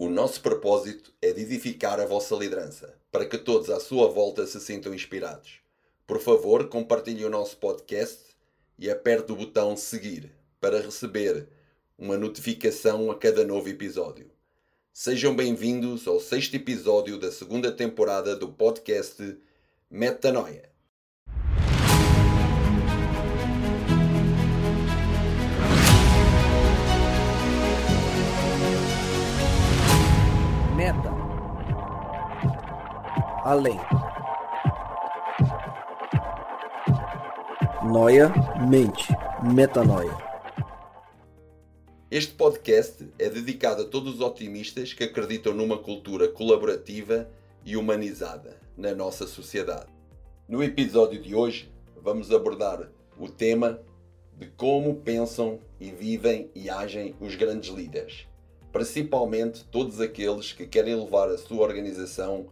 O nosso propósito é de edificar a vossa liderança, para que todos à sua volta se sintam inspirados. Por favor, compartilhe o nosso podcast e aperte o botão seguir para receber uma notificação a cada novo episódio. Sejam bem-vindos ao sexto episódio da segunda temporada do podcast Metanoia. Meta. Além. Noia, mente. Metanoia. Este podcast é dedicado a todos os otimistas que acreditam numa cultura colaborativa e humanizada na nossa sociedade. No episódio de hoje, vamos abordar o tema de como pensam e vivem e agem os grandes líderes, principalmente todos aqueles que querem levar a sua organização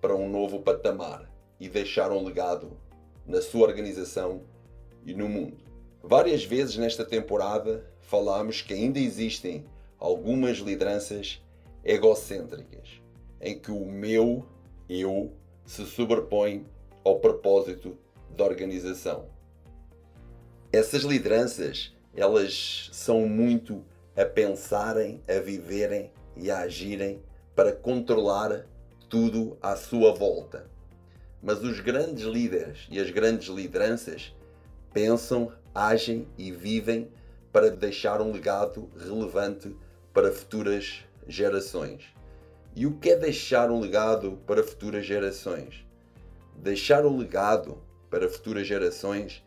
para um novo patamar e deixar um legado na sua organização e no mundo. Várias vezes nesta temporada falámos que ainda existem algumas lideranças egocêntricas, em que o meu eu se sobrepõe ao propósito da organização. Essas lideranças, elas são muito a pensarem, a viverem e a agirem para controlar tudo à sua volta. Mas os grandes líderes e as grandes lideranças pensam, agem e vivem para deixar um legado relevante para futuras gerações. E o que é deixar um legado para futuras gerações? Deixar um legado para futuras gerações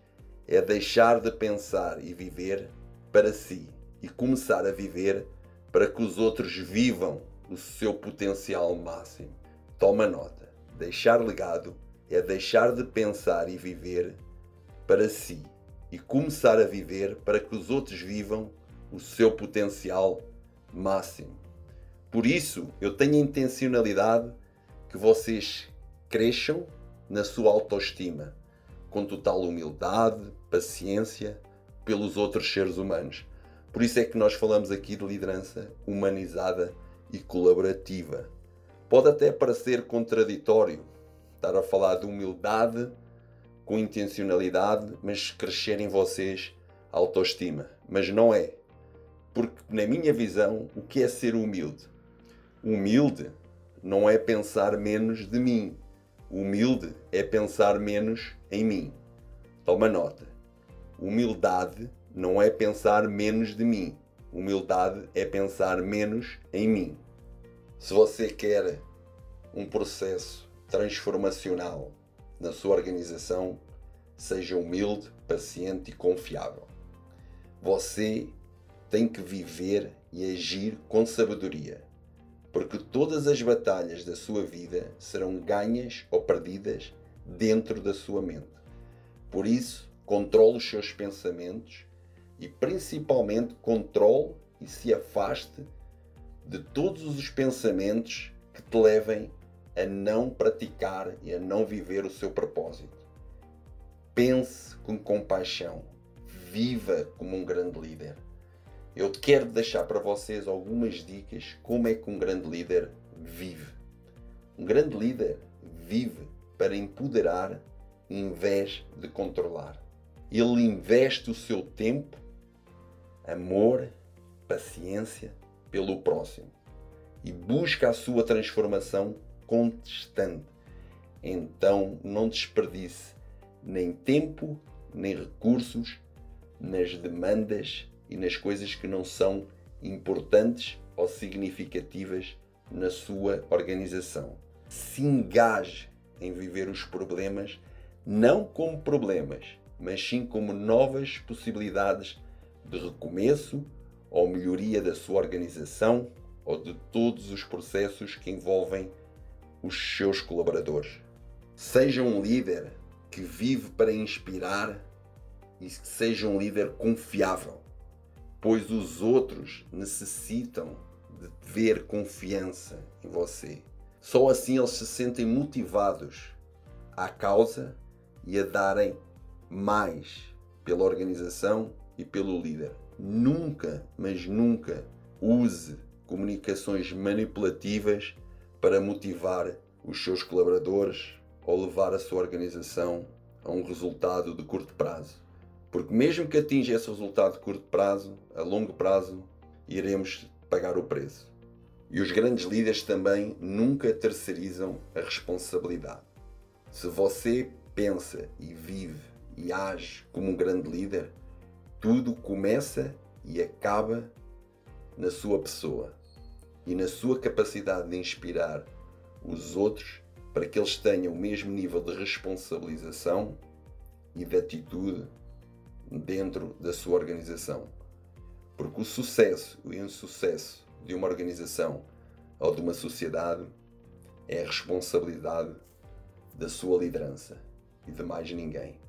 é deixar de pensar e viver para si e começar a viver para que os outros vivam o seu potencial máximo. Toma nota. Deixar legado é deixar de pensar e viver para si e começar a viver para que os outros vivam o seu potencial máximo. Por isso, eu tenho a intencionalidade que vocês cresçam na sua autoestima, com total humildade, paciência pelos outros seres humanos. Por isso é que nós falamos aqui de liderança humanizada e colaborativa. Pode até parecer contraditório estar a falar de humildade com intencionalidade, mas crescer em vocês a autoestima. Mas não é. Porque, na minha visão, o que é ser humilde? Humilde não é pensar menos de mim. Humilde é pensar menos em mim. Toma nota. Humildade não é pensar menos de mim. Humildade é pensar menos em mim. Se você quer um processo transformacional na sua organização, seja humilde, paciente e confiável. Você tem que viver e agir com sabedoria, porque todas as batalhas da sua vida serão ganhas ou perdidas dentro da sua mente. Por isso, controle os seus pensamentos e principalmente controle e se afaste de todos os pensamentos que te levem a não praticar e a não viver o seu propósito. Pense com compaixão. Viva como um grande líder. Eu quero deixar para vocês algumas dicas como é que um grande líder vive. Um grande líder vive para empoderar em vez de controlar. Ele investe o seu tempo, amor, paciência pelo próximo e busca a sua transformação constante. Então não desperdice nem tempo, nem recursos nas demandas e nas coisas que não são importantes ou significativas na sua organização. Se engaje em viver os problemas não como problemas, mas sim como novas possibilidades de recomeço ou melhoria da sua organização ou de todos os processos que envolvem os seus colaboradores. Seja um líder que vive para inspirar e que seja um líder confiável, pois os outros necessitam de ver confiança em você. Só assim eles se sentem motivados à causa e a darem mais pela organização e pelo líder. Nunca, mas nunca use comunicações manipulativas para motivar os seus colaboradores ou levar a sua organização a um resultado de curto prazo. Porque, mesmo que atinja esse resultado de curto prazo, a longo prazo iremos pagar o preço. E os grandes líderes também nunca terceirizam a responsabilidade. Se você pensa e vive e age como um grande líder, tudo começa e acaba na sua pessoa e na sua capacidade de inspirar os outros para que eles tenham o mesmo nível de responsabilização e de atitude dentro da sua organização. Porque o sucesso e o insucesso de uma organização ou de uma sociedade é a responsabilidade da sua liderança e de mais ninguém.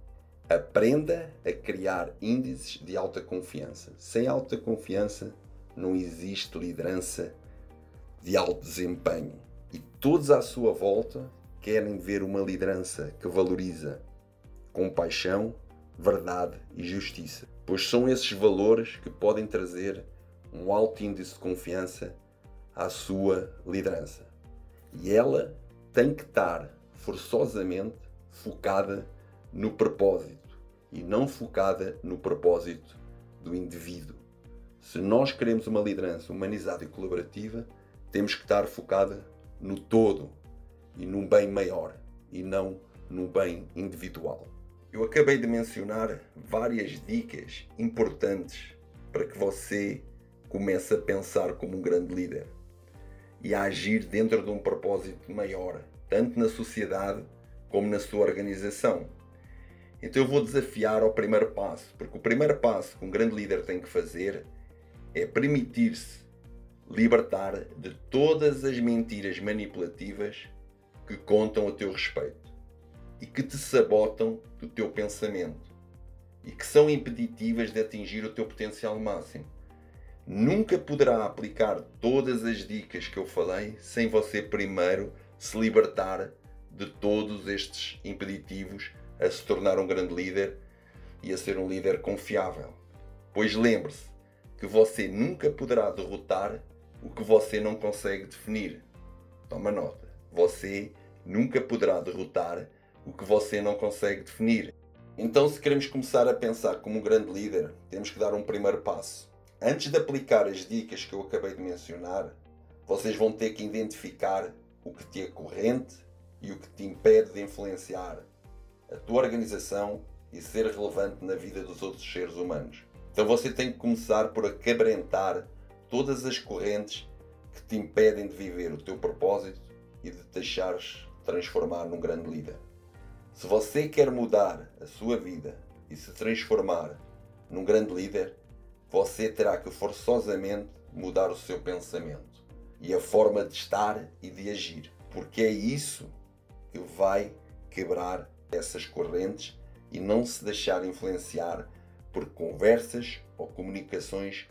Aprenda a criar índices de alta confiança. Sem alta confiança não existe liderança de alto desempenho. E todos à sua volta querem ver uma liderança que valoriza compaixão, verdade e justiça, pois são esses valores que podem trazer um alto índice de confiança à sua liderança. E ela tem que estar forçosamente focada no propósito e não focada no propósito do indivíduo. Se nós queremos uma liderança humanizada e colaborativa, temos que estar focada no todo e num bem maior e não no bem individual. Eu acabei de mencionar várias dicas importantes para que você comece a pensar como um grande líder e a agir dentro de um propósito maior, tanto na sociedade como na sua organização. Então eu vou desafiar ao primeiro passo, porque o primeiro passo que um grande líder tem que fazer é permitir-se libertar de todas as mentiras manipulativas que contam a teu respeito e que te sabotam do teu pensamento e que são impeditivas de atingir o teu potencial máximo. Nunca poderá aplicar todas as dicas que eu falei sem você primeiro se libertar de todos estes impeditivos a se tornar um grande líder e a ser um líder confiável. Pois lembre-se que você nunca poderá derrotar o que você não consegue definir. Toma nota. Você nunca poderá derrotar o que você não consegue definir. Então, se queremos começar a pensar como um grande líder, temos que dar um primeiro passo. Antes de aplicar as dicas que eu acabei de mencionar, vocês vão ter que identificar o que te é corrente e o que te impede de influenciar a tua organização e ser relevante na vida dos outros seres humanos. Então você tem que começar por acabrentar todas as correntes que te impedem de viver o teu propósito e de te deixares transformar num grande líder. Se você quer mudar a sua vida e se transformar num grande líder, você terá que forçosamente mudar o seu pensamento e a forma de estar e de agir, porque é isso que vai quebrar essas correntes e não se deixar influenciar por conversas ou comunicações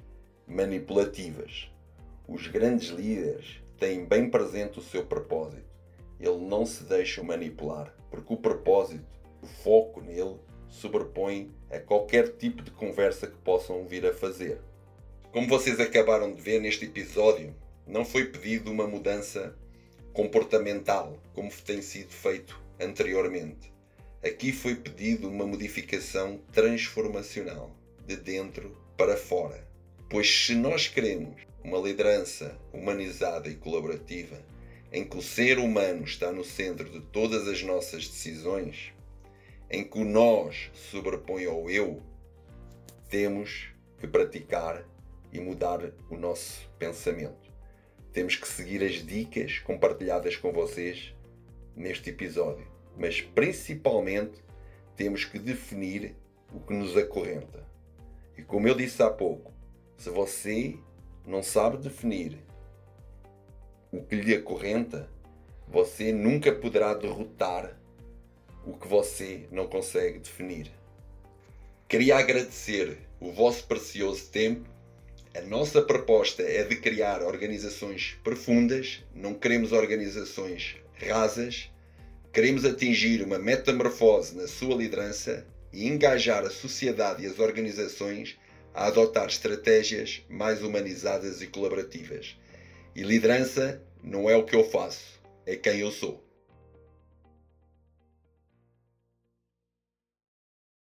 manipulativas. Os grandes líderes têm bem presente o seu propósito. Ele não se deixa manipular, porque o propósito, o foco nele, sobrepõe a qualquer tipo de conversa que possam vir a fazer. Como vocês acabaram de ver neste episódio, não foi pedido uma mudança comportamental, como tem sido feito anteriormente. Aqui foi pedido uma modificação transformacional, de dentro para fora. Pois se nós queremos uma liderança humanizada e colaborativa, em que o ser humano está no centro de todas as nossas decisões, em que o nós sobrepõe ao eu, temos que praticar e mudar o nosso pensamento. Temos que seguir as dicas compartilhadas com vocês neste episódio, mas principalmente temos que definir o que nos acorrenta. E como eu disse há pouco, se você não sabe definir o que lhe acorrenta, você nunca poderá derrotar o que você não consegue definir. Queria agradecer o vosso precioso tempo. A nossa proposta é de criar organizações profundas, não queremos organizações rasas. Queremos atingir uma metamorfose na sua liderança e engajar a sociedade e as organizações a adotar estratégias mais humanizadas e colaborativas. E liderança não é o que eu faço, é quem eu sou.